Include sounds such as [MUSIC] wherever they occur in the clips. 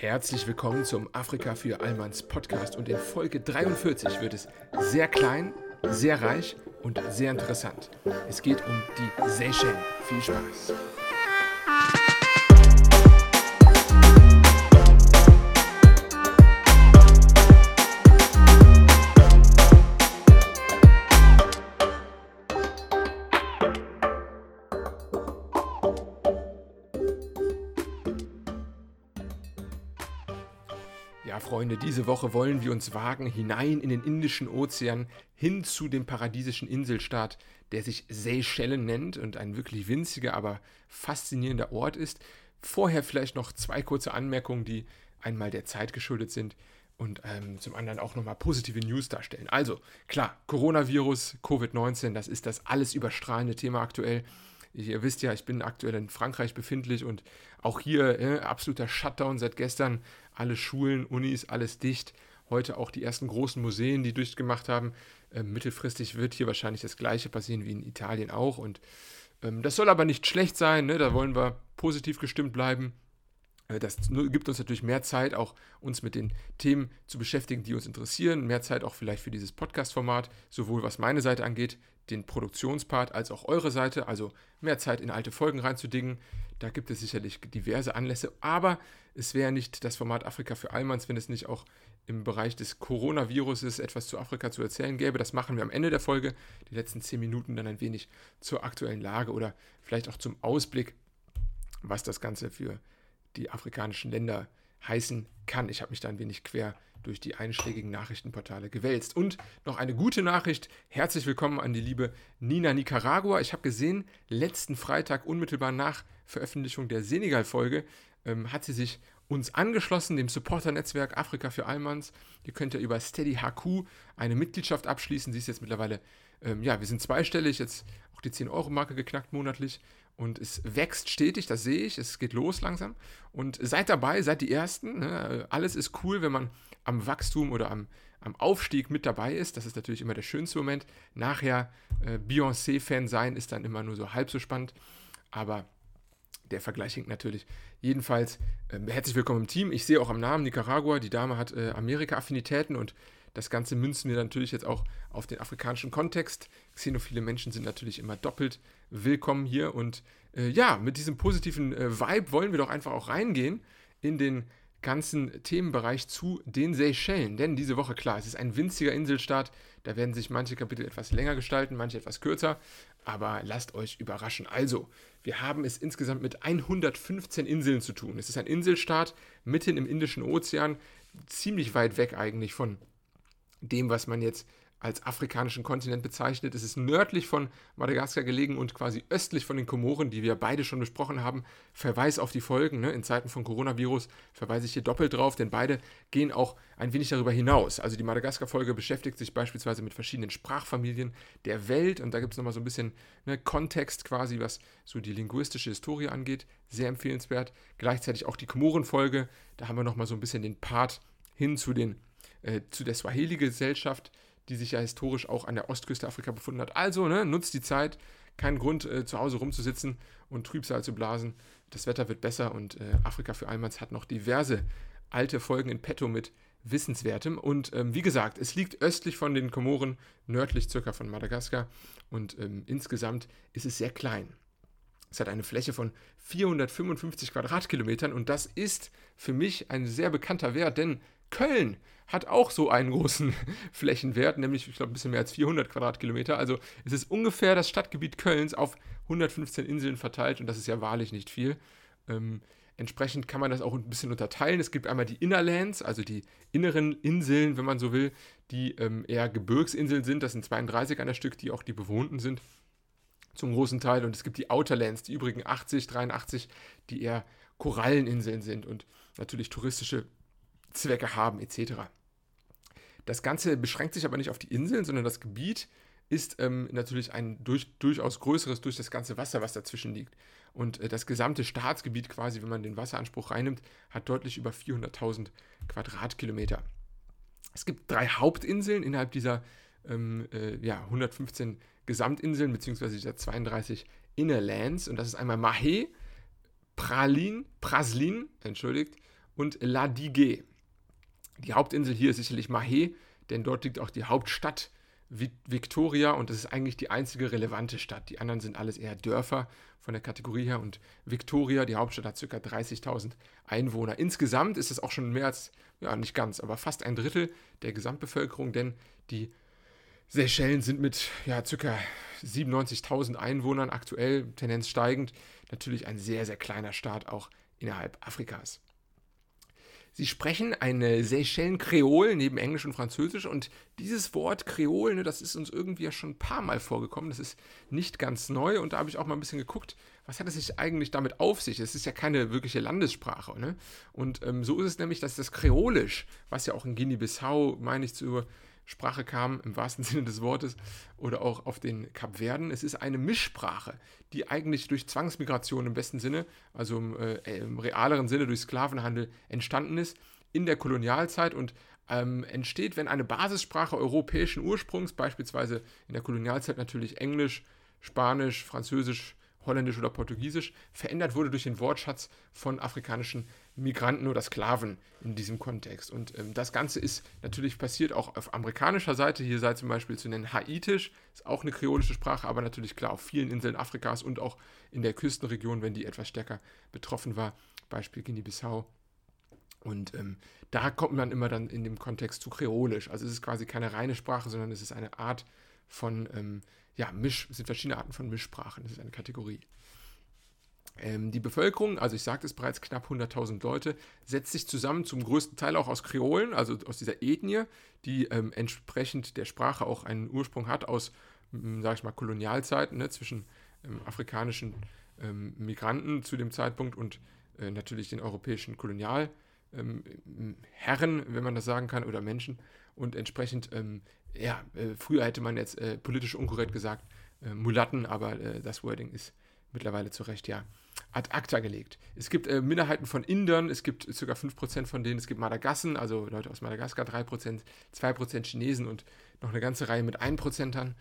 Herzlich willkommen zum Afrika für Allmanns Podcast und in Folge 43 wird es sehr klein, sehr reich und sehr interessant. Es geht um die Seychellen. Viel Spaß! Freunde, diese Woche wollen wir uns wagen hinein in den Indischen Ozean hin zu dem paradiesischen Inselstaat, der sich Seychellen nennt und ein wirklich winziger, aber faszinierender Ort ist. Vorher vielleicht noch zwei kurze Anmerkungen, die einmal der Zeit geschuldet sind und ähm, zum anderen auch nochmal positive News darstellen. Also, klar, Coronavirus, Covid-19, das ist das alles überstrahlende Thema aktuell. Ihr wisst ja, ich bin aktuell in Frankreich befindlich und auch hier äh, absoluter Shutdown seit gestern. Alle Schulen, Unis, alles dicht. Heute auch die ersten großen Museen, die durchgemacht haben. Ähm, mittelfristig wird hier wahrscheinlich das Gleiche passieren wie in Italien auch. Und ähm, das soll aber nicht schlecht sein. Ne? Da wollen wir positiv gestimmt bleiben. Äh, das gibt uns natürlich mehr Zeit, auch uns mit den Themen zu beschäftigen, die uns interessieren. Mehr Zeit auch vielleicht für dieses Podcast-Format, sowohl was meine Seite angeht, den Produktionspart, als auch eure Seite. Also mehr Zeit in alte Folgen reinzudingen. Da gibt es sicherlich diverse Anlässe. Aber es wäre nicht das Format Afrika für Allmanns, wenn es nicht auch im Bereich des Coronaviruses etwas zu Afrika zu erzählen gäbe. Das machen wir am Ende der Folge. Die letzten zehn Minuten dann ein wenig zur aktuellen Lage oder vielleicht auch zum Ausblick, was das Ganze für die afrikanischen Länder heißen kann. Ich habe mich da ein wenig quer durch die einschlägigen Nachrichtenportale gewälzt. Und noch eine gute Nachricht. Herzlich willkommen an die liebe Nina Nicaragua. Ich habe gesehen, letzten Freitag, unmittelbar nach Veröffentlichung der Senegal-Folge, ähm, hat sie sich uns angeschlossen, dem Supporter-Netzwerk Afrika für Allmanns. Ihr könnt ja über Steady HQ eine Mitgliedschaft abschließen. Sie ist jetzt mittlerweile, ähm, ja, wir sind zweistellig, jetzt auch die 10-Euro-Marke geknackt monatlich. Und es wächst stetig, das sehe ich, es geht los langsam. Und seid dabei, seid die Ersten. Ne? Alles ist cool, wenn man am Wachstum oder am, am Aufstieg mit dabei ist. Das ist natürlich immer der schönste Moment. Nachher äh, Beyoncé-Fan sein ist dann immer nur so halb so spannend. Aber der Vergleich hinkt natürlich. Jedenfalls äh, herzlich willkommen im Team. Ich sehe auch am Namen Nicaragua, die Dame hat äh, Amerika-Affinitäten und das Ganze münzen wir natürlich jetzt auch auf den afrikanischen Kontext. Xenophile Menschen sind natürlich immer doppelt willkommen hier. Und äh, ja, mit diesem positiven äh, Vibe wollen wir doch einfach auch reingehen in den ganzen Themenbereich zu den Seychellen. Denn diese Woche, klar, es ist ein winziger Inselstaat. Da werden sich manche Kapitel etwas länger gestalten, manche etwas kürzer. Aber lasst euch überraschen. Also, wir haben es insgesamt mit 115 Inseln zu tun. Es ist ein Inselstaat mitten im Indischen Ozean, ziemlich weit weg eigentlich von dem, was man jetzt als afrikanischen Kontinent bezeichnet. Es ist nördlich von Madagaskar gelegen und quasi östlich von den Komoren, die wir beide schon besprochen haben. Verweis auf die Folgen. Ne? In Zeiten von Coronavirus verweise ich hier doppelt drauf, denn beide gehen auch ein wenig darüber hinaus. Also die Madagaskar-Folge beschäftigt sich beispielsweise mit verschiedenen Sprachfamilien der Welt und da gibt es nochmal so ein bisschen ne, Kontext quasi, was so die linguistische Historie angeht. Sehr empfehlenswert. Gleichzeitig auch die Komoren-Folge. Da haben wir nochmal so ein bisschen den Part hin zu den äh, zu der Swahili-Gesellschaft, die sich ja historisch auch an der Ostküste Afrika befunden hat. Also, ne, nutzt die Zeit, kein Grund, äh, zu Hause rumzusitzen und Trübsal zu blasen. Das Wetter wird besser und äh, Afrika für Allmanns hat noch diverse alte Folgen in petto mit Wissenswertem. Und ähm, wie gesagt, es liegt östlich von den Komoren, nördlich circa von Madagaskar und ähm, insgesamt ist es sehr klein. Es hat eine Fläche von 455 Quadratkilometern und das ist für mich ein sehr bekannter Wert, denn Köln hat auch so einen großen [LAUGHS] Flächenwert, nämlich ich glaube ein bisschen mehr als 400 Quadratkilometer. Also es ist ungefähr das Stadtgebiet Kölns auf 115 Inseln verteilt und das ist ja wahrlich nicht viel. Ähm, entsprechend kann man das auch ein bisschen unterteilen. Es gibt einmal die Innerlands, also die inneren Inseln, wenn man so will, die ähm, eher Gebirgsinseln sind. Das sind 32 an der Stück, die auch die bewohnten sind zum großen Teil. Und es gibt die Outerlands, die übrigen 80, 83, die eher Koralleninseln sind und natürlich touristische Zwecke haben etc. Das Ganze beschränkt sich aber nicht auf die Inseln, sondern das Gebiet ist ähm, natürlich ein durch, durchaus größeres durch das ganze Wasser, was dazwischen liegt. Und äh, das gesamte Staatsgebiet quasi, wenn man den Wasseranspruch reinnimmt, hat deutlich über 400.000 Quadratkilometer. Es gibt drei Hauptinseln innerhalb dieser ähm, äh, ja, 115 Gesamtinseln, beziehungsweise dieser 32 Inner Lands. Und das ist einmal Mahé, Pralin, Praslin, entschuldigt, und La Digue. Die Hauptinsel hier ist sicherlich Mahé, denn dort liegt auch die Hauptstadt Victoria und das ist eigentlich die einzige relevante Stadt. Die anderen sind alles eher Dörfer von der Kategorie her und Victoria, die Hauptstadt, hat ca. 30.000 Einwohner. Insgesamt ist es auch schon mehr als, ja nicht ganz, aber fast ein Drittel der Gesamtbevölkerung, denn die Seychellen sind mit ja, ca. 97.000 Einwohnern aktuell, Tendenz steigend, natürlich ein sehr, sehr kleiner Staat auch innerhalb Afrikas. Sie sprechen eine Seychellen-Kreol neben Englisch und Französisch und dieses Wort Kreol, ne, das ist uns irgendwie ja schon ein paar Mal vorgekommen. Das ist nicht ganz neu und da habe ich auch mal ein bisschen geguckt, was hat es sich eigentlich damit auf sich? Es ist ja keine wirkliche Landessprache. Ne? Und ähm, so ist es nämlich, dass das Kreolisch, was ja auch in Guinea-Bissau, meine ich, zu Sprache kam, im wahrsten [LAUGHS] Sinne des Wortes, oder auch auf den Kapverden. Es ist eine Mischsprache, die eigentlich durch Zwangsmigration im besten Sinne, also im, äh, im realeren Sinne durch Sklavenhandel entstanden ist in der Kolonialzeit und ähm, entsteht, wenn eine Basissprache europäischen Ursprungs, beispielsweise in der Kolonialzeit natürlich Englisch, Spanisch, Französisch, Holländisch oder Portugiesisch, verändert wurde durch den Wortschatz von afrikanischen Migranten oder Sklaven in diesem Kontext. Und ähm, das Ganze ist natürlich passiert auch auf amerikanischer Seite. Hier sei zum Beispiel zu nennen Haitisch, ist auch eine kreolische Sprache, aber natürlich klar auf vielen Inseln Afrikas und auch in der Küstenregion, wenn die etwas stärker betroffen war, Beispiel Guinea-Bissau. Und ähm, da kommt man immer dann in dem Kontext zu Kreolisch. Also es ist quasi keine reine Sprache, sondern es ist eine Art von, ähm, ja, Misch, es sind verschiedene Arten von Mischsprachen. Das ist eine Kategorie. Ähm, die Bevölkerung, also ich sagte es bereits, knapp 100.000 Leute, setzt sich zusammen zum größten Teil auch aus Kreolen, also aus dieser Ethnie, die ähm, entsprechend der Sprache auch einen Ursprung hat aus, sage ich mal, Kolonialzeiten ne, zwischen ähm, afrikanischen ähm, Migranten zu dem Zeitpunkt und äh, natürlich den europäischen Kolonialherren, wenn man das sagen kann, oder Menschen. Und entsprechend, ähm, ja, äh, früher hätte man jetzt äh, politisch unkorrekt gesagt, äh, Mulatten, aber äh, das Wording ist mittlerweile zu Recht, ja ad acta gelegt. Es gibt äh, Minderheiten von Indern, es gibt ca. 5% von denen, es gibt Madagassen, also Leute aus Madagaskar 3%, 2% Chinesen und noch eine ganze Reihe mit 1%ern.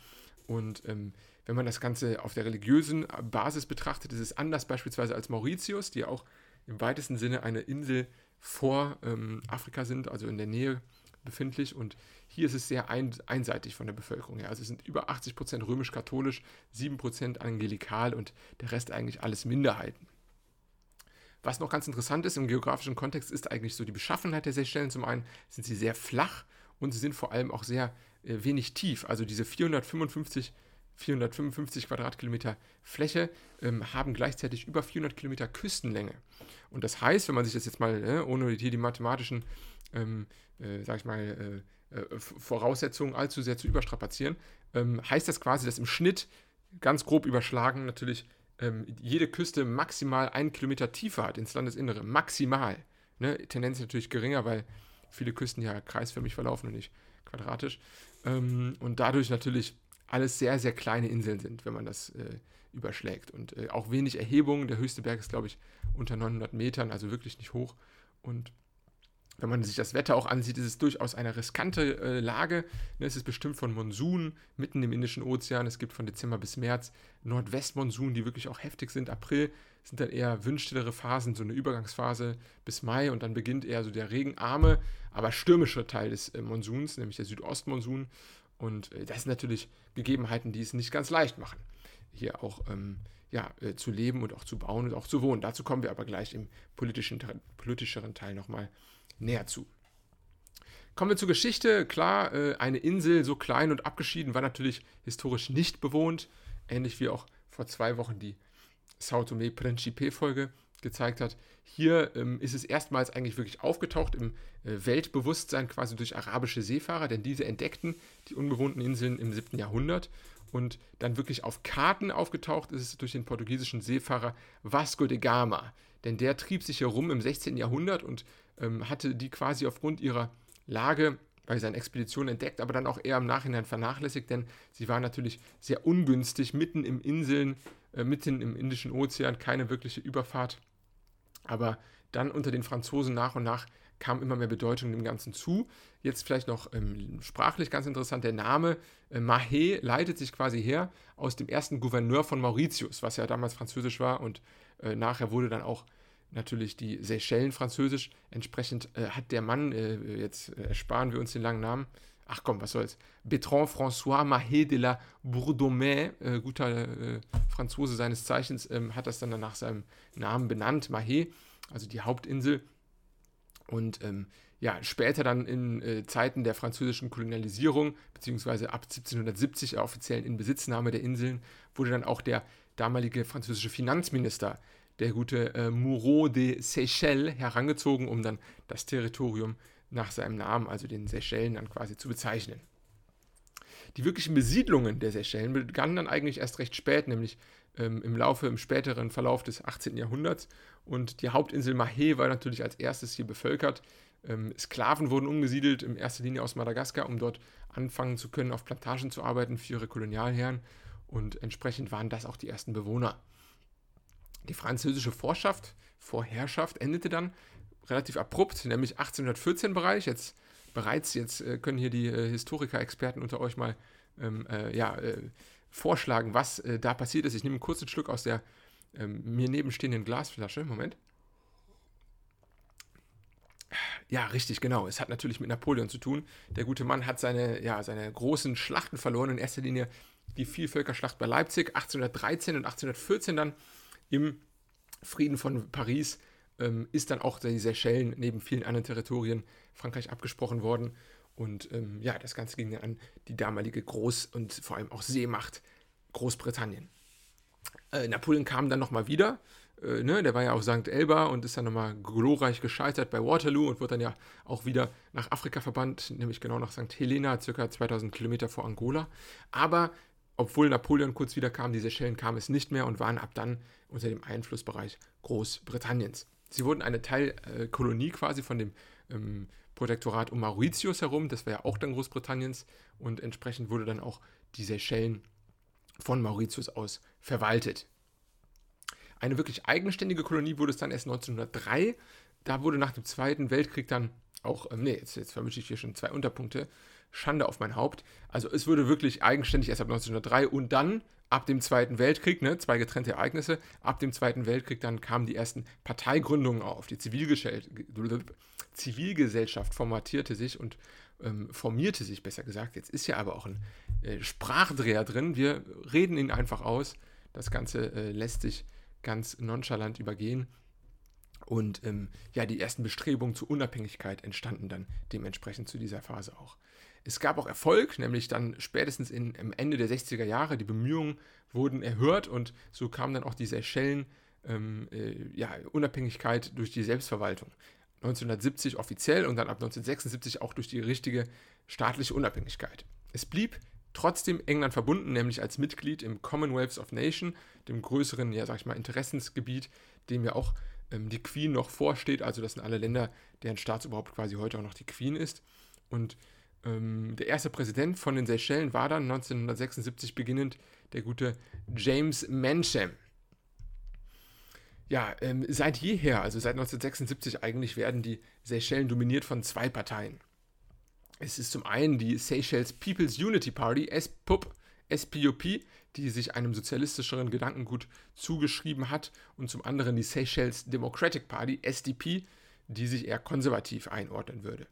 Und ähm, wenn man das Ganze auf der religiösen Basis betrachtet, ist es anders beispielsweise als Mauritius, die auch im weitesten Sinne eine Insel vor ähm, Afrika sind, also in der Nähe befindlich. Und hier ist es sehr ein, einseitig von der Bevölkerung her. Also es sind über 80 Prozent römisch-katholisch, 7 Prozent angelikal und der Rest eigentlich alles Minderheiten. Was noch ganz interessant ist im geografischen Kontext, ist eigentlich so die Beschaffenheit der Seychellen. Zum einen sind sie sehr flach und sie sind vor allem auch sehr äh, wenig tief. Also diese 455 455 Quadratkilometer Fläche ähm, haben gleichzeitig über 400 Kilometer Küstenlänge. Und das heißt, wenn man sich das jetzt mal, äh, ohne hier die mathematischen, ähm, äh, sag ich mal, äh, äh Voraussetzungen allzu sehr zu überstrapazieren, ähm, heißt das quasi, dass im Schnitt, ganz grob überschlagen, natürlich ähm, jede Küste maximal einen Kilometer tiefer hat ins Landesinnere. Maximal. Ne? Tendenz natürlich geringer, weil viele Küsten ja kreisförmig verlaufen und nicht quadratisch. Ähm, und dadurch natürlich alles sehr, sehr kleine Inseln sind, wenn man das äh, überschlägt. Und äh, auch wenig Erhebungen. Der höchste Berg ist, glaube ich, unter 900 Metern, also wirklich nicht hoch. Und wenn man sich das Wetter auch ansieht, ist es durchaus eine riskante äh, Lage. Ne, es ist bestimmt von Monsunen mitten im Indischen Ozean. Es gibt von Dezember bis März Nordwestmonsunen, die wirklich auch heftig sind. April sind dann eher windstillere Phasen, so eine Übergangsphase bis Mai und dann beginnt eher so der regenarme, aber stürmische Teil des äh, Monsuns, nämlich der Südostmonsun. Und äh, das sind natürlich Gegebenheiten, die es nicht ganz leicht machen, hier auch ähm, ja, äh, zu leben und auch zu bauen und auch zu wohnen. Dazu kommen wir aber gleich im politischen, politischeren Teil nochmal näher zu. Kommen wir zur Geschichte. Klar, äh, eine Insel so klein und abgeschieden war natürlich historisch nicht bewohnt, ähnlich wie auch vor zwei Wochen die Sao Tome Principe-Folge gezeigt hat. Hier ähm, ist es erstmals eigentlich wirklich aufgetaucht im äh, Weltbewusstsein quasi durch arabische Seefahrer, denn diese entdeckten die unbewohnten Inseln im 7. Jahrhundert und dann wirklich auf Karten aufgetaucht ist es durch den portugiesischen Seefahrer Vasco de Gama, denn der trieb sich herum im 16. Jahrhundert und ähm, hatte die quasi aufgrund ihrer Lage bei seinen Expeditionen entdeckt, aber dann auch eher im Nachhinein vernachlässigt, denn sie waren natürlich sehr ungünstig, mitten im Inseln, äh, mitten im Indischen Ozean, keine wirkliche Überfahrt. Aber dann unter den Franzosen nach und nach kam immer mehr Bedeutung dem Ganzen zu. Jetzt vielleicht noch ähm, sprachlich ganz interessant, der Name äh, Mahé leitet sich quasi her aus dem ersten Gouverneur von Mauritius, was ja damals französisch war und äh, nachher wurde dann auch natürlich die Seychellen französisch. Entsprechend äh, hat der Mann, äh, jetzt ersparen wir uns den langen Namen, ach komm, was soll's, Bertrand François Mahé de la Bourdomais, äh, guter äh, Franzose seines Zeichens, ähm, hat das dann nach seinem Namen benannt, Mahé, also die Hauptinsel. Und ähm, ja, später dann in äh, Zeiten der französischen Kolonialisierung, beziehungsweise ab 1770 der offiziellen Inbesitznahme der Inseln, wurde dann auch der damalige französische Finanzminister, der gute äh, Moreau de Seychelles, herangezogen, um dann das Territorium nach seinem Namen, also den Seychellen, dann quasi zu bezeichnen. Die wirklichen Besiedlungen der Seychellen begannen dann eigentlich erst recht spät, nämlich ähm, im Laufe, im späteren Verlauf des 18. Jahrhunderts. Und die Hauptinsel Mahé war natürlich als erstes hier bevölkert. Ähm, Sklaven wurden umgesiedelt, in erster Linie aus Madagaskar, um dort anfangen zu können, auf Plantagen zu arbeiten für ihre Kolonialherren. Und entsprechend waren das auch die ersten Bewohner. Die französische Vorherrschaft, Vorherrschaft endete dann relativ abrupt, nämlich 1814 Bereich. Jetzt bereits, jetzt äh, können hier die äh, Historiker-Experten unter euch mal ähm, äh, ja, äh, vorschlagen, was da passiert ist. Ich nehme einen kurzen Schluck aus der ähm, mir nebenstehenden Glasflasche. Moment. Ja, richtig, genau. Es hat natürlich mit Napoleon zu tun. Der gute Mann hat seine, ja, seine großen Schlachten verloren. In erster Linie die Vielvölkerschlacht bei Leipzig 1813 und 1814 dann im Frieden von Paris ähm, ist dann auch die Seychellen neben vielen anderen Territorien Frankreich abgesprochen worden. Und ähm, ja, das Ganze ging dann an die damalige Groß- und vor allem auch Seemacht Großbritannien. Äh, Napoleon kam dann nochmal wieder. Äh, ne, der war ja auf St. Elba und ist dann nochmal glorreich gescheitert bei Waterloo und wurde dann ja auch wieder nach Afrika verbannt, nämlich genau nach St. Helena, circa 2000 Kilometer vor Angola. Aber obwohl Napoleon kurz wieder kam, die Seychellen kam es nicht mehr und waren ab dann unter dem Einflussbereich Großbritanniens. Sie wurden eine Teilkolonie quasi von dem ähm, Protektorat um Mauritius herum, das war ja auch dann Großbritanniens und entsprechend wurde dann auch die Seychellen von Mauritius aus verwaltet. Eine wirklich eigenständige Kolonie wurde es dann erst 1903. Da wurde nach dem Zweiten Weltkrieg dann auch, ähm, nee, jetzt, jetzt vermische ich hier schon zwei Unterpunkte, Schande auf mein Haupt. Also es wurde wirklich eigenständig erst ab 1903 und dann ab dem Zweiten Weltkrieg, ne, zwei getrennte Ereignisse, ab dem Zweiten Weltkrieg dann kamen die ersten Parteigründungen auf. Die Zivilgesellschaft formatierte sich und ähm, formierte sich, besser gesagt. Jetzt ist ja aber auch ein äh, Sprachdreher drin. Wir reden ihn einfach aus. Das Ganze äh, lässt sich ganz nonchalant übergehen. Und ähm, ja, die ersten Bestrebungen zur Unabhängigkeit entstanden dann dementsprechend zu dieser Phase auch. Es gab auch Erfolg, nämlich dann spätestens in, am Ende der 60er Jahre. Die Bemühungen wurden erhört und so kam dann auch die Seychellen ähm, äh, ja, Unabhängigkeit durch die Selbstverwaltung. 1970 offiziell und dann ab 1976 auch durch die richtige staatliche Unabhängigkeit. Es blieb trotzdem England verbunden, nämlich als Mitglied im Commonwealth of Nations, dem größeren, ja, sag ich mal, Interessensgebiet, dem ja auch ähm, die Queen noch vorsteht. Also, das sind alle Länder, deren Staatsoberhaupt quasi heute auch noch die Queen ist. Und ähm, der erste Präsident von den Seychellen war dann 1976 beginnend der gute James Mancham. Ja, ähm, seit jeher, also seit 1976 eigentlich, werden die Seychellen dominiert von zwei Parteien. Es ist zum einen die Seychelles People's Unity Party, SPUP, SPUP, die sich einem sozialistischeren Gedankengut zugeschrieben hat, und zum anderen die Seychelles Democratic Party, SDP, die sich eher konservativ einordnen würde.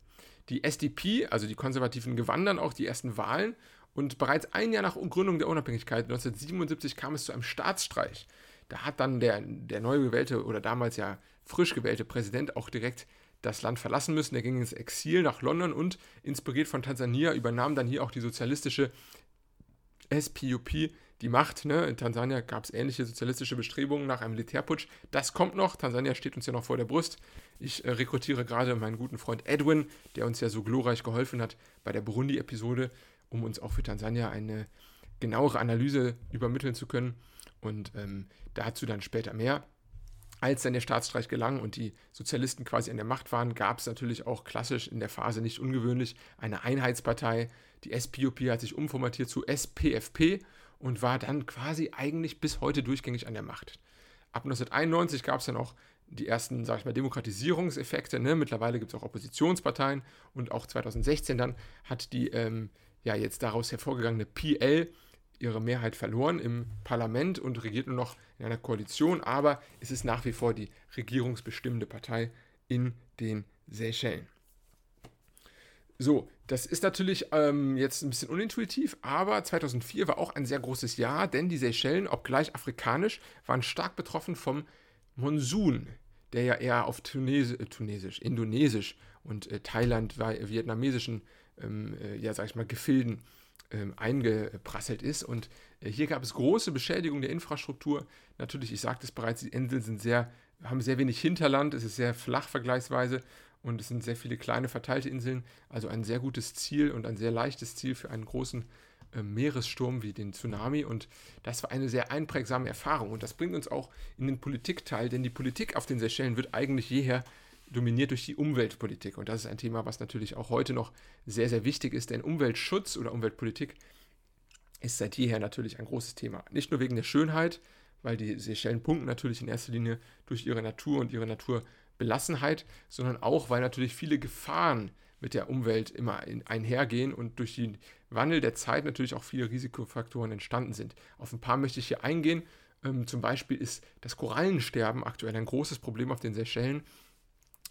Die SDP, also die Konservativen, gewannen dann auch die ersten Wahlen und bereits ein Jahr nach Gründung der Unabhängigkeit, 1977, kam es zu einem Staatsstreich. Da hat dann der, der neu gewählte oder damals ja frisch gewählte Präsident auch direkt das Land verlassen müssen. Er ging ins Exil nach London und inspiriert von Tansania übernahm dann hier auch die sozialistische SPUP die Macht. Ne? In Tansania gab es ähnliche sozialistische Bestrebungen nach einem Militärputsch. Das kommt noch. Tansania steht uns ja noch vor der Brust. Ich äh, rekrutiere gerade meinen guten Freund Edwin, der uns ja so glorreich geholfen hat bei der Burundi-Episode, um uns auch für Tansania eine genauere Analyse übermitteln zu können. Und ähm, dazu dann später mehr. Als dann der Staatsstreich gelang und die Sozialisten quasi an der Macht waren, gab es natürlich auch klassisch in der Phase nicht ungewöhnlich eine Einheitspartei. Die SPUP hat sich umformatiert zu SPFP und war dann quasi eigentlich bis heute durchgängig an der Macht. Ab 1991 gab es dann auch die ersten, sag ich mal, Demokratisierungseffekte. Ne? Mittlerweile gibt es auch Oppositionsparteien und auch 2016 dann hat die ähm, ja jetzt daraus hervorgegangene PL ihre Mehrheit verloren im Parlament und regiert nur noch in einer Koalition, aber es ist nach wie vor die regierungsbestimmende Partei in den Seychellen. So, das ist natürlich ähm, jetzt ein bisschen unintuitiv, aber 2004 war auch ein sehr großes Jahr, denn die Seychellen, obgleich afrikanisch, waren stark betroffen vom Monsun, der ja eher auf Tunesi äh, Tunesisch, Indonesisch und äh, Thailand, vietnamesischen, ähm, äh, ja, sag ich mal, Gefilden ähm, eingeprasselt ist. Und äh, hier gab es große Beschädigung der Infrastruktur. Natürlich, ich sagte es bereits, die Inseln sind sehr, haben sehr wenig Hinterland, es ist sehr flach vergleichsweise und es sind sehr viele kleine verteilte Inseln. Also ein sehr gutes Ziel und ein sehr leichtes Ziel für einen großen äh, Meeressturm wie den Tsunami. Und das war eine sehr einprägsame Erfahrung. Und das bringt uns auch in den Politikteil, denn die Politik auf den Seychellen wird eigentlich jeher dominiert durch die Umweltpolitik. Und das ist ein Thema, was natürlich auch heute noch sehr, sehr wichtig ist, denn Umweltschutz oder Umweltpolitik ist seit jeher natürlich ein großes Thema. Nicht nur wegen der Schönheit, weil die Seychellen punkten natürlich in erster Linie durch ihre Natur und ihre Naturbelassenheit, sondern auch, weil natürlich viele Gefahren mit der Umwelt immer einhergehen und durch den Wandel der Zeit natürlich auch viele Risikofaktoren entstanden sind. Auf ein paar möchte ich hier eingehen. Ähm, zum Beispiel ist das Korallensterben aktuell ein großes Problem auf den Seychellen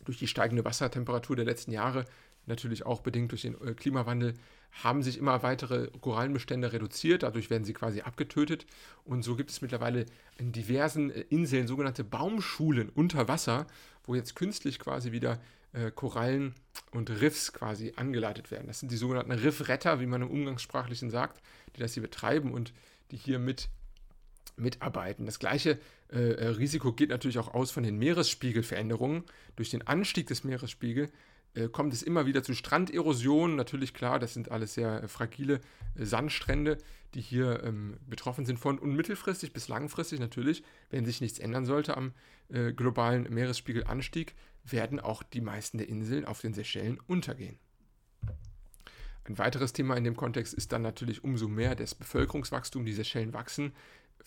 durch die steigende Wassertemperatur der letzten Jahre, natürlich auch bedingt durch den äh, Klimawandel, haben sich immer weitere Korallenbestände reduziert. Dadurch werden sie quasi abgetötet. Und so gibt es mittlerweile in diversen äh, Inseln sogenannte Baumschulen unter Wasser, wo jetzt künstlich quasi wieder äh, Korallen und Riffs quasi angeleitet werden. Das sind die sogenannten Riffretter, wie man im Umgangssprachlichen sagt, die das hier betreiben und die hier mit mitarbeiten. Das gleiche äh, äh, Risiko geht natürlich auch aus von den Meeresspiegelveränderungen. Durch den Anstieg des Meeresspiegels kommt es immer wieder zu Stranderosionen. Natürlich klar, das sind alles sehr äh, fragile äh, Sandstrände, die hier ähm, betroffen sind von. Und mittelfristig bis langfristig natürlich, wenn sich nichts ändern sollte am äh, globalen Meeresspiegelanstieg, werden auch die meisten der Inseln auf den Seychellen untergehen. Ein weiteres Thema in dem Kontext ist dann natürlich umso mehr das Bevölkerungswachstum. Die Seychellen wachsen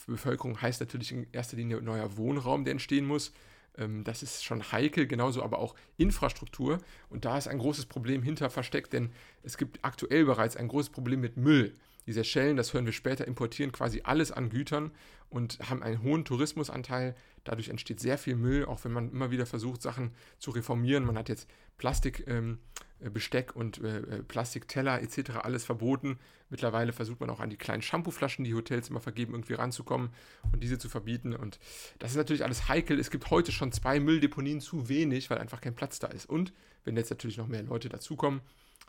Bevölkerung heißt natürlich in erster Linie neuer Wohnraum, der entstehen muss. Ähm, das ist schon heikel, genauso aber auch Infrastruktur. Und da ist ein großes Problem hinter versteckt, denn es gibt aktuell bereits ein großes Problem mit Müll. Diese Schellen, das hören wir später, importieren quasi alles an Gütern und haben einen hohen Tourismusanteil. Dadurch entsteht sehr viel Müll, auch wenn man immer wieder versucht, Sachen zu reformieren. Man hat jetzt Plastikbesteck ähm, und äh, äh, Plastikteller etc. alles verboten. Mittlerweile versucht man auch an die kleinen Shampooflaschen, die Hotels immer vergeben, irgendwie ranzukommen und diese zu verbieten. Und das ist natürlich alles heikel. Es gibt heute schon zwei Mülldeponien zu wenig, weil einfach kein Platz da ist. Und wenn jetzt natürlich noch mehr Leute dazukommen,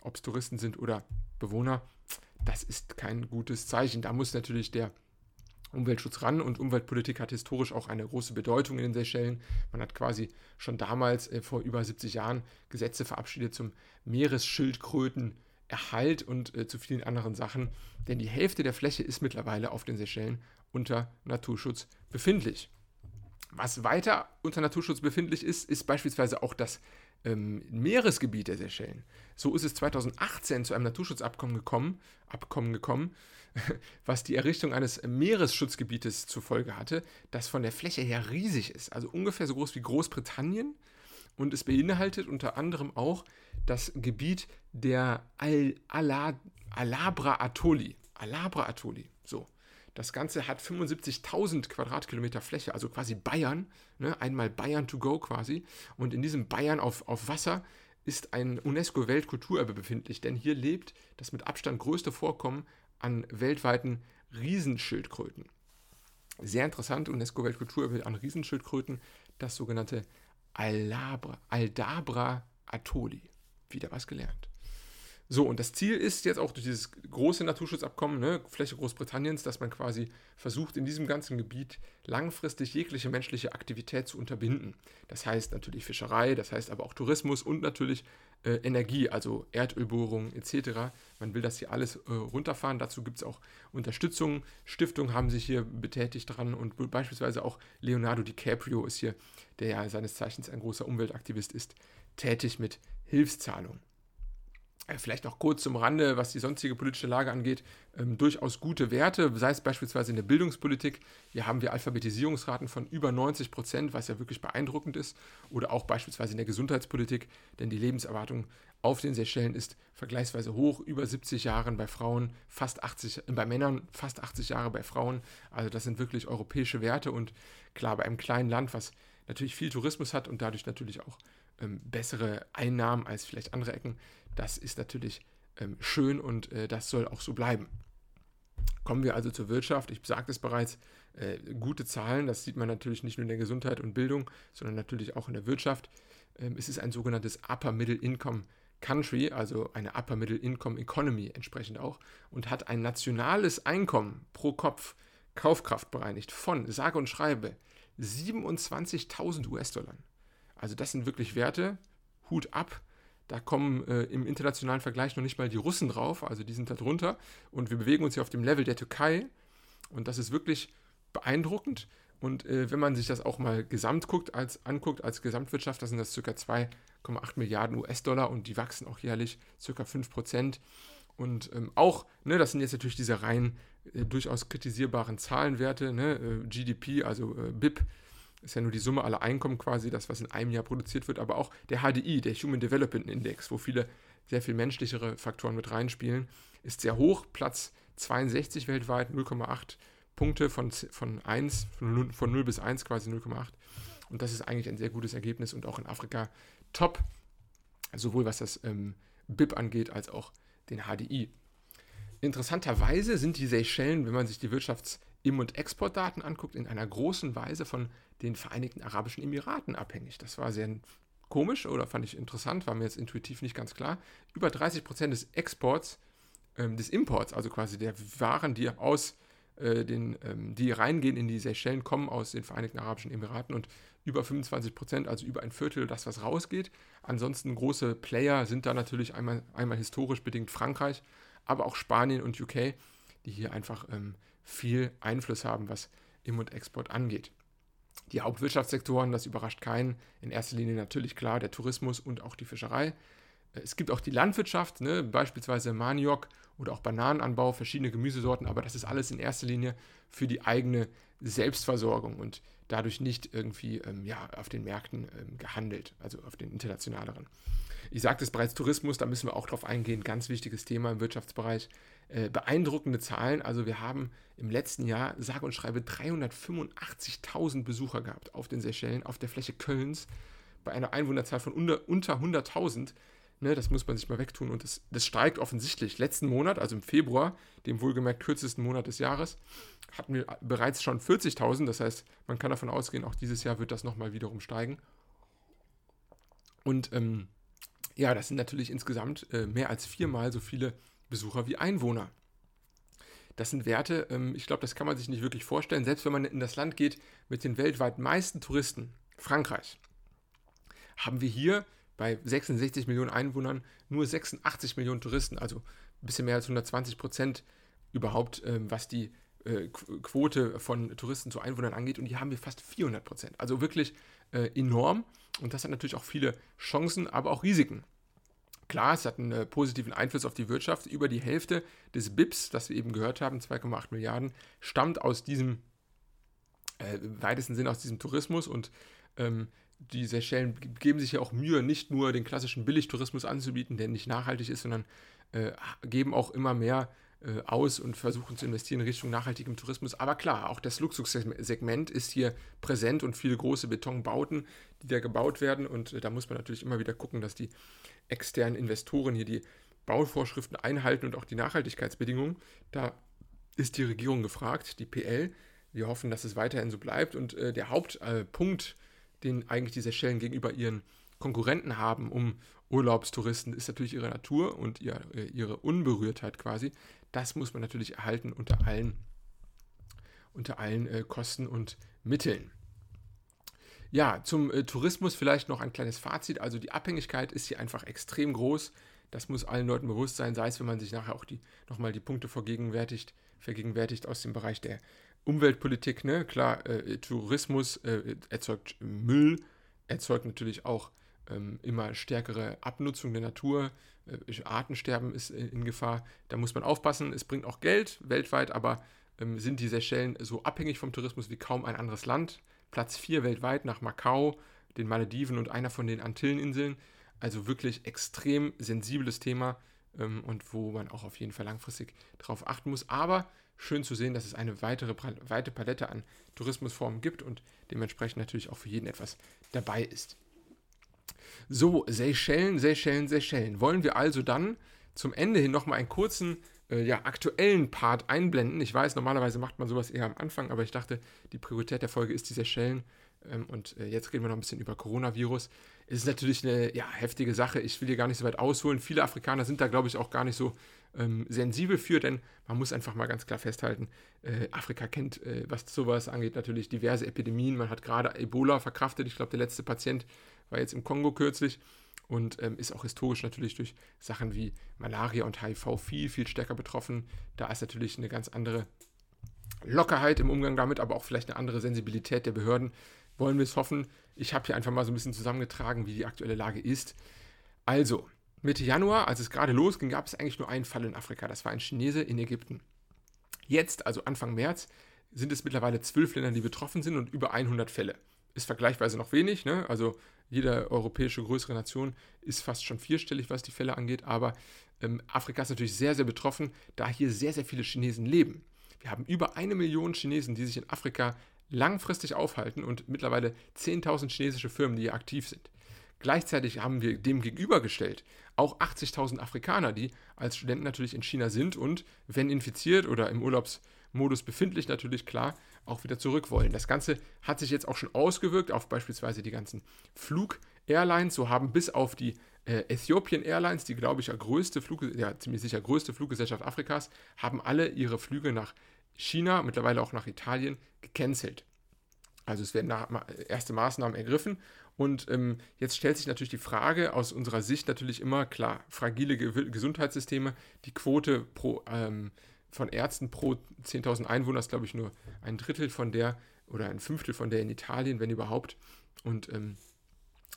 ob es Touristen sind oder Bewohner, das ist kein gutes Zeichen. Da muss natürlich der Umweltschutz ran und Umweltpolitik hat historisch auch eine große Bedeutung in den Seychellen. Man hat quasi schon damals äh, vor über 70 Jahren Gesetze verabschiedet zum Meeresschildkrötenerhalt und äh, zu vielen anderen Sachen, denn die Hälfte der Fläche ist mittlerweile auf den Seychellen unter Naturschutz befindlich. Was weiter unter Naturschutz befindlich ist, ist beispielsweise auch das ähm, Meeresgebiet der Seychellen. So ist es 2018 zu einem Naturschutzabkommen gekommen, Abkommen gekommen, [LAUGHS] was die Errichtung eines Meeresschutzgebietes zur Folge hatte, das von der Fläche her riesig ist, also ungefähr so groß wie Großbritannien. Und es beinhaltet unter anderem auch das Gebiet der Al Alabra Atolli. Alabra Atolli, so. Das Ganze hat 75.000 Quadratkilometer Fläche, also quasi Bayern, ne? einmal Bayern to go quasi. Und in diesem Bayern auf, auf Wasser ist ein UNESCO-Weltkulturerbe befindlich, denn hier lebt das mit Abstand größte Vorkommen an weltweiten Riesenschildkröten. Sehr interessant, UNESCO-Weltkulturerbe an Riesenschildkröten, das sogenannte Aldabra, Aldabra Atoli. Wieder was gelernt. So, und das Ziel ist jetzt auch durch dieses große Naturschutzabkommen, ne, Fläche Großbritanniens, dass man quasi versucht, in diesem ganzen Gebiet langfristig jegliche menschliche Aktivität zu unterbinden. Das heißt natürlich Fischerei, das heißt aber auch Tourismus und natürlich äh, Energie, also Erdölbohrungen etc. Man will das hier alles äh, runterfahren. Dazu gibt es auch Unterstützung. Stiftungen haben sich hier betätigt dran und beispielsweise auch Leonardo DiCaprio ist hier, der ja seines Zeichens ein großer Umweltaktivist ist, tätig mit Hilfszahlungen. Äh, vielleicht noch kurz zum Rande, was die sonstige politische Lage angeht, ähm, durchaus gute Werte, sei es beispielsweise in der Bildungspolitik. Hier haben wir Alphabetisierungsraten von über 90 Prozent, was ja wirklich beeindruckend ist. Oder auch beispielsweise in der Gesundheitspolitik, denn die Lebenserwartung auf den Seychellen ist vergleichsweise hoch, über 70 Jahre bei Frauen, fast 80, äh, bei Männern fast 80 Jahre bei Frauen. Also das sind wirklich europäische Werte und klar, bei einem kleinen Land, was natürlich viel Tourismus hat und dadurch natürlich auch ähm, bessere Einnahmen als vielleicht andere Ecken, das ist natürlich ähm, schön und äh, das soll auch so bleiben. Kommen wir also zur Wirtschaft. Ich sagte es bereits, äh, gute Zahlen, das sieht man natürlich nicht nur in der Gesundheit und Bildung, sondern natürlich auch in der Wirtschaft. Ähm, es ist ein sogenanntes Upper Middle Income Country, also eine Upper Middle Income Economy entsprechend auch, und hat ein nationales Einkommen pro Kopf Kaufkraft bereinigt von, sage und schreibe, 27.000 US-Dollar. Also das sind wirklich Werte, Hut ab, da kommen äh, im internationalen Vergleich noch nicht mal die Russen drauf, also die sind da drunter. Und wir bewegen uns hier auf dem Level der Türkei. Und das ist wirklich beeindruckend. Und äh, wenn man sich das auch mal gesamt guckt, als, anguckt als Gesamtwirtschaft, das sind das ca. 2,8 Milliarden US-Dollar und die wachsen auch jährlich ca. 5 Prozent. Und ähm, auch, ne, das sind jetzt natürlich diese rein äh, durchaus kritisierbaren Zahlenwerte, ne, äh, GDP, also äh, BIP, ist ja nur die Summe aller Einkommen quasi, das, was in einem Jahr produziert wird, aber auch der HDI, der Human Development Index, wo viele sehr viel menschlichere Faktoren mit reinspielen, ist sehr hoch, Platz 62 weltweit, 0,8 Punkte von, von 1, von 0, von 0 bis 1 quasi 0,8. Und das ist eigentlich ein sehr gutes Ergebnis und auch in Afrika top, sowohl was das ähm, BIP angeht, als auch den HDI. Interessanterweise sind die Seychellen, wenn man sich die Wirtschafts- Im- und Exportdaten anguckt, in einer großen Weise von den Vereinigten Arabischen Emiraten abhängig. Das war sehr komisch oder fand ich interessant, war mir jetzt intuitiv nicht ganz klar. Über 30 Prozent des Exports, ähm, des Imports, also quasi der Waren, die aus äh, den, ähm, die reingehen in die Seychellen, kommen aus den Vereinigten Arabischen Emiraten und über 25 Prozent, also über ein Viertel das, was rausgeht. Ansonsten große Player sind da natürlich einmal, einmal historisch bedingt Frankreich, aber auch Spanien und UK, die hier einfach ähm, viel Einfluss haben, was Im- und Export angeht. Die Hauptwirtschaftssektoren, das überrascht keinen. In erster Linie natürlich klar der Tourismus und auch die Fischerei. Es gibt auch die Landwirtschaft, ne, beispielsweise Maniok oder auch Bananenanbau, verschiedene Gemüsesorten, aber das ist alles in erster Linie für die eigene Selbstversorgung und dadurch nicht irgendwie ähm, ja, auf den Märkten ähm, gehandelt, also auf den internationaleren. Ich sagte es bereits, Tourismus, da müssen wir auch drauf eingehen, ganz wichtiges Thema im Wirtschaftsbereich. Äh, beeindruckende Zahlen, also wir haben im letzten Jahr, sage und schreibe, 385.000 Besucher gehabt auf den Seychellen, auf der Fläche Kölns, bei einer Einwohnerzahl von unter, unter 100.000. Ne, das muss man sich mal wegtun und das, das steigt offensichtlich. Letzten Monat, also im Februar, dem wohlgemerkt kürzesten Monat des Jahres, hatten wir bereits schon 40.000. Das heißt, man kann davon ausgehen, auch dieses Jahr wird das nochmal wiederum steigen. Und ähm, ja, das sind natürlich insgesamt äh, mehr als viermal so viele Besucher wie Einwohner. Das sind Werte, ähm, ich glaube, das kann man sich nicht wirklich vorstellen. Selbst wenn man in das Land geht mit den weltweit meisten Touristen, Frankreich, haben wir hier bei 66 Millionen Einwohnern nur 86 Millionen Touristen, also ein bisschen mehr als 120 Prozent überhaupt, ähm, was die äh, Quote von Touristen zu Einwohnern angeht. Und hier haben wir fast 400 Prozent. Also wirklich äh, enorm. Und das hat natürlich auch viele Chancen, aber auch Risiken. Klar, es hat einen äh, positiven Einfluss auf die Wirtschaft. Über die Hälfte des BIPs, das wir eben gehört haben, 2,8 Milliarden, stammt aus diesem, äh, im weitesten Sinne aus diesem Tourismus. Und ähm, die Seychellen geben sich ja auch Mühe, nicht nur den klassischen Billigtourismus anzubieten, der nicht nachhaltig ist, sondern äh, geben auch immer mehr äh, aus und versuchen zu investieren in Richtung nachhaltigem Tourismus. Aber klar, auch das Luxussegment ist hier präsent und viele große Betonbauten, die da gebaut werden. Und äh, da muss man natürlich immer wieder gucken, dass die externen Investoren hier die Bauvorschriften einhalten und auch die Nachhaltigkeitsbedingungen. Da ist die Regierung gefragt, die PL. Wir hoffen, dass es weiterhin so bleibt. Und äh, der Hauptpunkt, den eigentlich die Seychellen gegenüber ihren Konkurrenten haben, um Urlaubstouristen, ist natürlich ihre Natur und ihr, äh, ihre Unberührtheit quasi das muss man natürlich erhalten unter allen, unter allen äh, Kosten und Mitteln. Ja, zum äh, Tourismus vielleicht noch ein kleines Fazit. Also die Abhängigkeit ist hier einfach extrem groß. Das muss allen Leuten bewusst sein, sei es, wenn man sich nachher auch die, nochmal die Punkte vergegenwärtigt, vergegenwärtigt aus dem Bereich der Umweltpolitik. Ne? Klar, äh, Tourismus äh, erzeugt Müll, erzeugt natürlich auch ähm, immer stärkere Abnutzung der Natur, äh, Artensterben ist in, in, Gefahr. Da muss man aufpassen. Es bringt auch Geld weltweit, aber ähm, sind die Seychellen so abhängig vom Tourismus wie kaum ein anderes Land. Platz 4 weltweit nach Macau, den Malediven und einer von den Antilleninseln. Also wirklich extrem sensibles Thema ähm, und wo man auch auf jeden Fall langfristig darauf achten muss. Aber schön zu sehen, dass es eine weitere weite Palette an Tourismusformen gibt und dementsprechend natürlich auch für jeden etwas dabei ist. So, Seychellen, Seychellen, Seychellen. Wollen wir also dann zum Ende hin nochmal einen kurzen, äh, ja, aktuellen Part einblenden? Ich weiß, normalerweise macht man sowas eher am Anfang, aber ich dachte, die Priorität der Folge ist die Seychellen. Ähm, und äh, jetzt reden wir noch ein bisschen über Coronavirus. Es ist natürlich eine ja, heftige Sache. Ich will hier gar nicht so weit ausholen. Viele Afrikaner sind da, glaube ich, auch gar nicht so ähm, sensibel für, denn man muss einfach mal ganz klar festhalten, äh, Afrika kennt, äh, was sowas angeht, natürlich diverse Epidemien. Man hat gerade Ebola verkraftet. Ich glaube, der letzte Patient war jetzt im Kongo kürzlich und ähm, ist auch historisch natürlich durch Sachen wie Malaria und HIV viel, viel stärker betroffen. Da ist natürlich eine ganz andere Lockerheit im Umgang damit, aber auch vielleicht eine andere Sensibilität der Behörden. Wollen wir es hoffen. Ich habe hier einfach mal so ein bisschen zusammengetragen, wie die aktuelle Lage ist. Also, Mitte Januar, als es gerade losging, gab es eigentlich nur einen Fall in Afrika. Das war ein Chinese in Ägypten. Jetzt, also Anfang März, sind es mittlerweile zwölf Länder, die betroffen sind und über 100 Fälle. Ist vergleichsweise noch wenig, ne? also jede europäische größere Nation ist fast schon vierstellig, was die Fälle angeht, aber ähm, Afrika ist natürlich sehr, sehr betroffen, da hier sehr, sehr viele Chinesen leben. Wir haben über eine Million Chinesen, die sich in Afrika langfristig aufhalten und mittlerweile 10.000 chinesische Firmen, die hier aktiv sind. Gleichzeitig haben wir dem gegenübergestellt auch 80.000 Afrikaner, die als Studenten natürlich in China sind und, wenn infiziert oder im Urlaubsmodus befindlich, natürlich klar auch wieder zurück wollen. Das Ganze hat sich jetzt auch schon ausgewirkt auf beispielsweise die ganzen Flug-Airlines. So haben bis auf die äh, Ethiopian Airlines, die glaube ich ja größte Flug, ja ziemlich sicher größte Fluggesellschaft Afrikas, haben alle ihre Flüge nach China, mittlerweile auch nach Italien, gecancelt. Also es werden erste Maßnahmen ergriffen und ähm, jetzt stellt sich natürlich die Frage aus unserer Sicht natürlich immer, klar, fragile Ge Gesundheitssysteme, die Quote pro, ähm, von Ärzten pro 10.000 Einwohner ist, glaube ich, nur ein Drittel von der oder ein Fünftel von der in Italien, wenn überhaupt. Und ähm,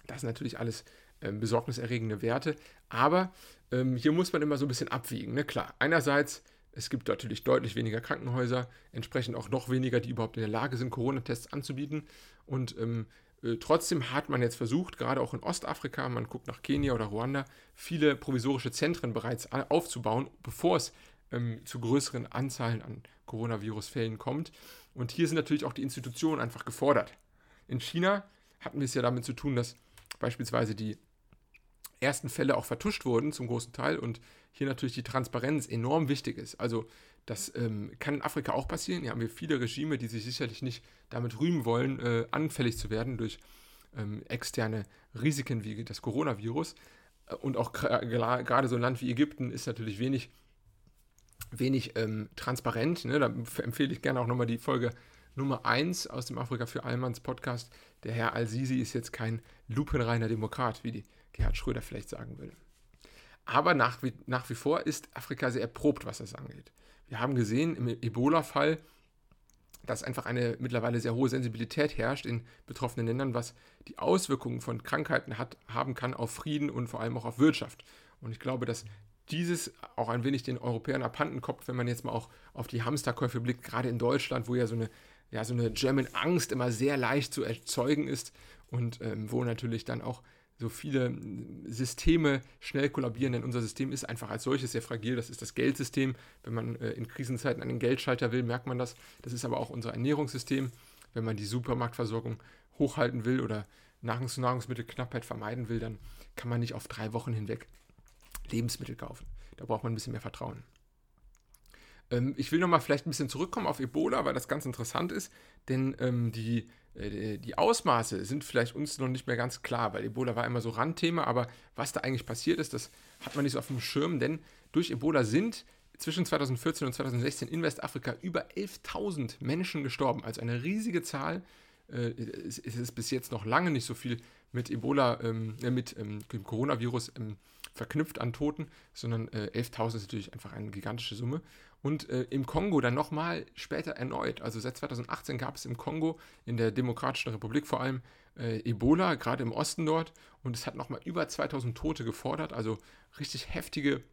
das sind natürlich alles ähm, besorgniserregende Werte. Aber ähm, hier muss man immer so ein bisschen abwiegen. Ne? Klar, einerseits, es gibt natürlich deutlich weniger Krankenhäuser, entsprechend auch noch weniger, die überhaupt in der Lage sind, Corona-Tests anzubieten. Und ähm, äh, trotzdem hat man jetzt versucht, gerade auch in Ostafrika, man guckt nach Kenia oder Ruanda, viele provisorische Zentren bereits aufzubauen, bevor es ähm, zu größeren Anzahlen an Coronavirus-Fällen kommt. Und hier sind natürlich auch die Institutionen einfach gefordert. In China hatten wir es ja damit zu tun, dass beispielsweise die ersten Fälle auch vertuscht wurden zum großen Teil und hier natürlich die Transparenz enorm wichtig ist. Also das ähm, kann in Afrika auch passieren. Hier haben wir viele Regime, die sich sicherlich nicht damit rühmen wollen, äh, anfällig zu werden durch ähm, externe Risiken wie das Coronavirus. Äh, und auch gerade so ein Land wie Ägypten ist natürlich wenig, wenig ähm, transparent. Ne? Da empfehle ich gerne auch nochmal die Folge Nummer 1 aus dem Afrika für Allmanns Podcast. Der Herr Al-Sisi ist jetzt kein lupenreiner Demokrat, wie die Gerhard Schröder vielleicht sagen würde. Aber nach wie, nach wie vor ist Afrika sehr erprobt, was das angeht. Wir haben gesehen im Ebola-Fall, dass einfach eine mittlerweile sehr hohe Sensibilität herrscht in betroffenen Ländern, was die Auswirkungen von Krankheiten hat, haben kann auf Frieden und vor allem auch auf Wirtschaft. Und ich glaube, dass dieses auch ein wenig den Europäern abhanden kommt, wenn man jetzt mal auch auf die Hamsterkäufe blickt, gerade in Deutschland, wo ja so eine, ja, so eine German Angst immer sehr leicht zu erzeugen ist und ähm, wo natürlich dann auch so viele Systeme schnell kollabieren, denn unser System ist einfach als solches sehr fragil. Das ist das Geldsystem. Wenn man äh, in Krisenzeiten einen Geldschalter will, merkt man das. Das ist aber auch unser Ernährungssystem. Wenn man die Supermarktversorgung hochhalten will oder Nahrungs Nahrungsmittelknappheit vermeiden will, dann kann man nicht auf drei Wochen hinweg Lebensmittel kaufen. Da braucht man ein bisschen mehr Vertrauen. Ähm, ich will nochmal vielleicht ein bisschen zurückkommen auf Ebola, weil das ganz interessant ist, denn ähm, die äh, die Ausmaße sind vielleicht uns noch nicht mehr ganz klar, weil Ebola war immer so Randthema, aber was da eigentlich passiert ist, das hat man nicht so auf dem Schirm, denn durch Ebola sind zwischen 2014 und 2016 in Westafrika über 11.000 Menschen gestorben, also eine riesige Zahl. Äh, es ist bis jetzt noch lange nicht so viel mit Ebola, ähm, äh, mit ähm, dem Coronavirus ähm, verknüpft an Toten, sondern äh, 11.000 ist natürlich einfach eine gigantische Summe. Und äh, im Kongo dann nochmal später erneut. Also seit 2018 gab es im Kongo, in der Demokratischen Republik vor allem, äh, Ebola, gerade im Osten dort. Und es hat nochmal über 2000 Tote gefordert, also richtig heftige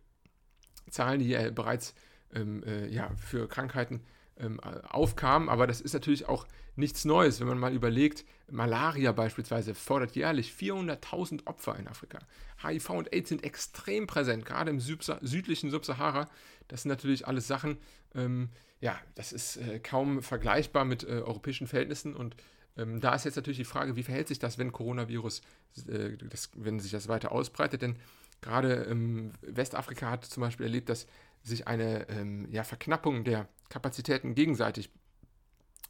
Zahlen, die ja bereits ähm, äh, ja, für Krankheiten ähm, aufkamen. Aber das ist natürlich auch nichts Neues, wenn man mal überlegt, Malaria beispielsweise fordert jährlich 400.000 Opfer in Afrika. HIV und AIDS sind extrem präsent, gerade im Südsa südlichen Subsahara. Das sind natürlich alles Sachen, ähm, ja, das ist äh, kaum vergleichbar mit äh, europäischen Verhältnissen und ähm, da ist jetzt natürlich die Frage, wie verhält sich das, wenn Coronavirus, äh, das, wenn sich das weiter ausbreitet, denn gerade ähm, Westafrika hat zum Beispiel erlebt, dass sich eine ähm, ja, Verknappung der Kapazitäten gegenseitig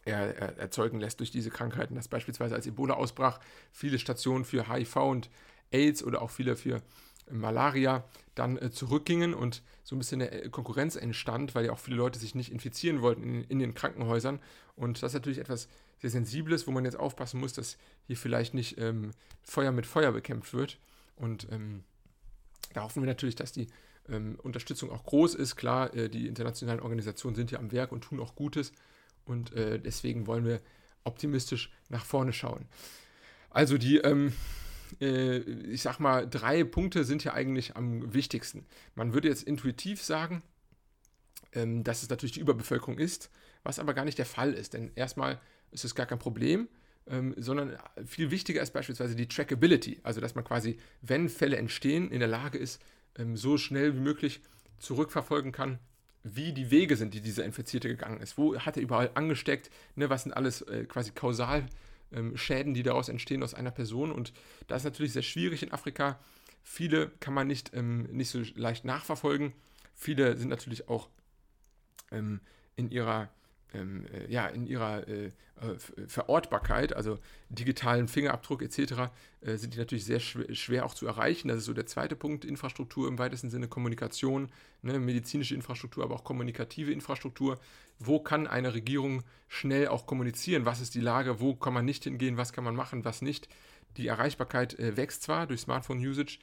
er, er, erzeugen lässt durch diese Krankheiten, dass beispielsweise als Ebola ausbrach, viele Stationen für HIV und AIDS oder auch viele für Malaria dann äh, zurückgingen und so ein bisschen eine Konkurrenz entstand, weil ja auch viele Leute sich nicht infizieren wollten in, in, den Krankenhäusern. Und das ist natürlich etwas sehr Sensibles, wo man jetzt aufpassen muss, dass hier vielleicht nicht ähm, Feuer mit Feuer bekämpft wird. Und ähm, da hoffen wir natürlich, dass die ähm, Unterstützung auch groß ist. Klar, äh, die internationalen Organisationen sind ja am Werk und tun auch Gutes. Und äh, deswegen wollen wir optimistisch nach vorne schauen. Also die, ähm, äh, ich sag mal, drei Punkte sind ja eigentlich am wichtigsten. Man würde jetzt intuitiv sagen, ähm, dass es natürlich die Überbevölkerung ist, was aber gar nicht der Fall ist. Denn erstmal ist es gar kein Problem, ähm, sondern viel wichtiger ist beispielsweise die Trackability. Also dass man quasi, wenn Fälle entstehen, in der Lage ist, ähm, so schnell wie möglich zurückverfolgen kann, wie die Wege sind, die dieser Infizierte gegangen ist. Wo hat er überall angesteckt? Ne, was sind alles äh, quasi Kausalschäden, ähm, die daraus entstehen aus einer Person? Und das ist natürlich sehr schwierig in Afrika. Viele kann man nicht, ähm, nicht so leicht nachverfolgen. Viele sind natürlich auch ähm, in ihrer ähm, äh, ja, in ihrer äh, äh Verortbarkeit, also digitalen Fingerabdruck etc., äh, sind die natürlich sehr schwer, schwer, auch zu erreichen. Das ist so der zweite Punkt, Infrastruktur im weitesten Sinne, Kommunikation, ne, medizinische Infrastruktur, aber auch kommunikative Infrastruktur. Wo kann eine Regierung schnell auch kommunizieren? Was ist die Lage? Wo kann man nicht hingehen? Was kann man machen? Was nicht? Die Erreichbarkeit äh, wächst zwar durch Smartphone-Usage,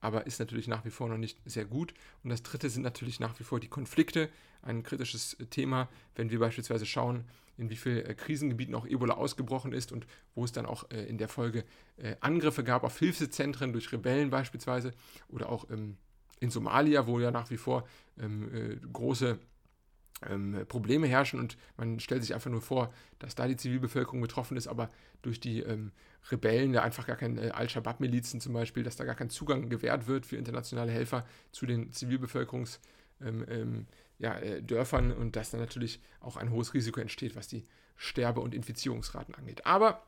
aber ist natürlich nach wie vor noch nicht sehr gut. Und das dritte sind natürlich nach wie vor die Konflikte, ein kritisches Thema, wenn wir beispielsweise schauen, in wie vielen äh, Krisengebieten auch Ebola ausgebrochen ist und wo es dann auch äh, in der Folge äh, Angriffe gab auf Hilfszentren durch Rebellen beispielsweise oder auch ähm, in Somalia, wo ja nach wie vor ähm, äh, große ähm, Probleme herrschen und man stellt sich einfach nur vor, dass da die Zivilbevölkerung betroffen ist, aber durch die ähm, Rebellen, ja einfach gar keine äh, Al-Shabaab-Milizen zum Beispiel, dass da gar kein Zugang gewährt wird für internationale Helfer zu den Zivilbevölkerungsdörfern ähm, ähm, ja, äh, und dass dann natürlich auch ein hohes Risiko entsteht, was die Sterbe- und Infizierungsraten angeht. Aber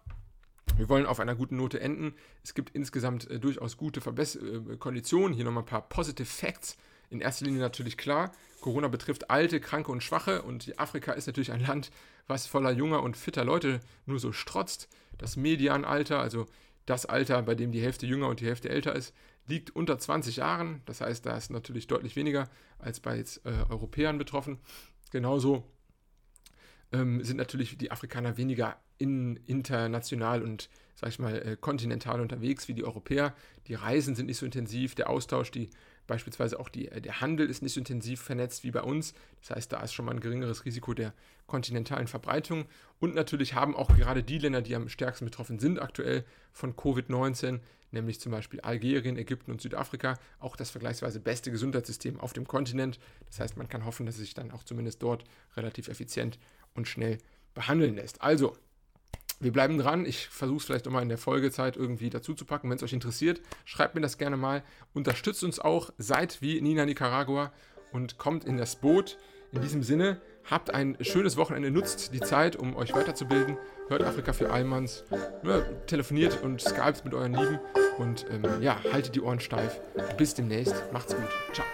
wir wollen auf einer guten Note enden. Es gibt insgesamt äh, durchaus gute Verbess äh, Konditionen. Hier nochmal ein paar Positive Facts. In erster Linie natürlich klar, Corona betrifft Alte, Kranke und Schwache und Afrika ist natürlich ein Land, was voller junger und fitter Leute nur so strotzt. Das Medianalter, also das Alter, bei dem die Hälfte jünger und die Hälfte älter ist, liegt unter 20 Jahren. Das heißt, da ist natürlich deutlich weniger als bei jetzt, äh, Europäern betroffen. Genauso ähm, sind natürlich die Afrikaner weniger in, international und, sag ich mal, äh, kontinental unterwegs wie die Europäer. Die Reisen sind nicht so intensiv, der Austausch, die Beispielsweise auch die, äh, der Handel ist nicht so intensiv vernetzt wie bei uns. Das heißt, da ist schon mal ein geringeres Risiko der kontinentalen Verbreitung. Und natürlich haben auch gerade die Länder, die am stärksten betroffen sind aktuell von Covid-19, nämlich zum Beispiel Algerien, Ägypten und Südafrika, auch das vergleichsweise beste Gesundheitssystem auf dem Kontinent. Das heißt, man kann hoffen, dass es sich dann auch zumindest dort relativ effizient und schnell behandeln lässt. Also, wir bleiben dran. Ich versuche es vielleicht nochmal in der Folgezeit irgendwie dazu zu packen. Wenn es euch interessiert, schreibt mir das gerne mal. Unterstützt uns auch, seid wie Nina Nicaragua und kommt in das Boot. In diesem Sinne, habt ein schönes Wochenende, nutzt die Zeit, um euch weiterzubilden. Hört Afrika für Allmanns, telefoniert und skypt mit euren Lieben und ähm, ja, haltet die Ohren steif. Bis demnächst, macht's gut. Ciao.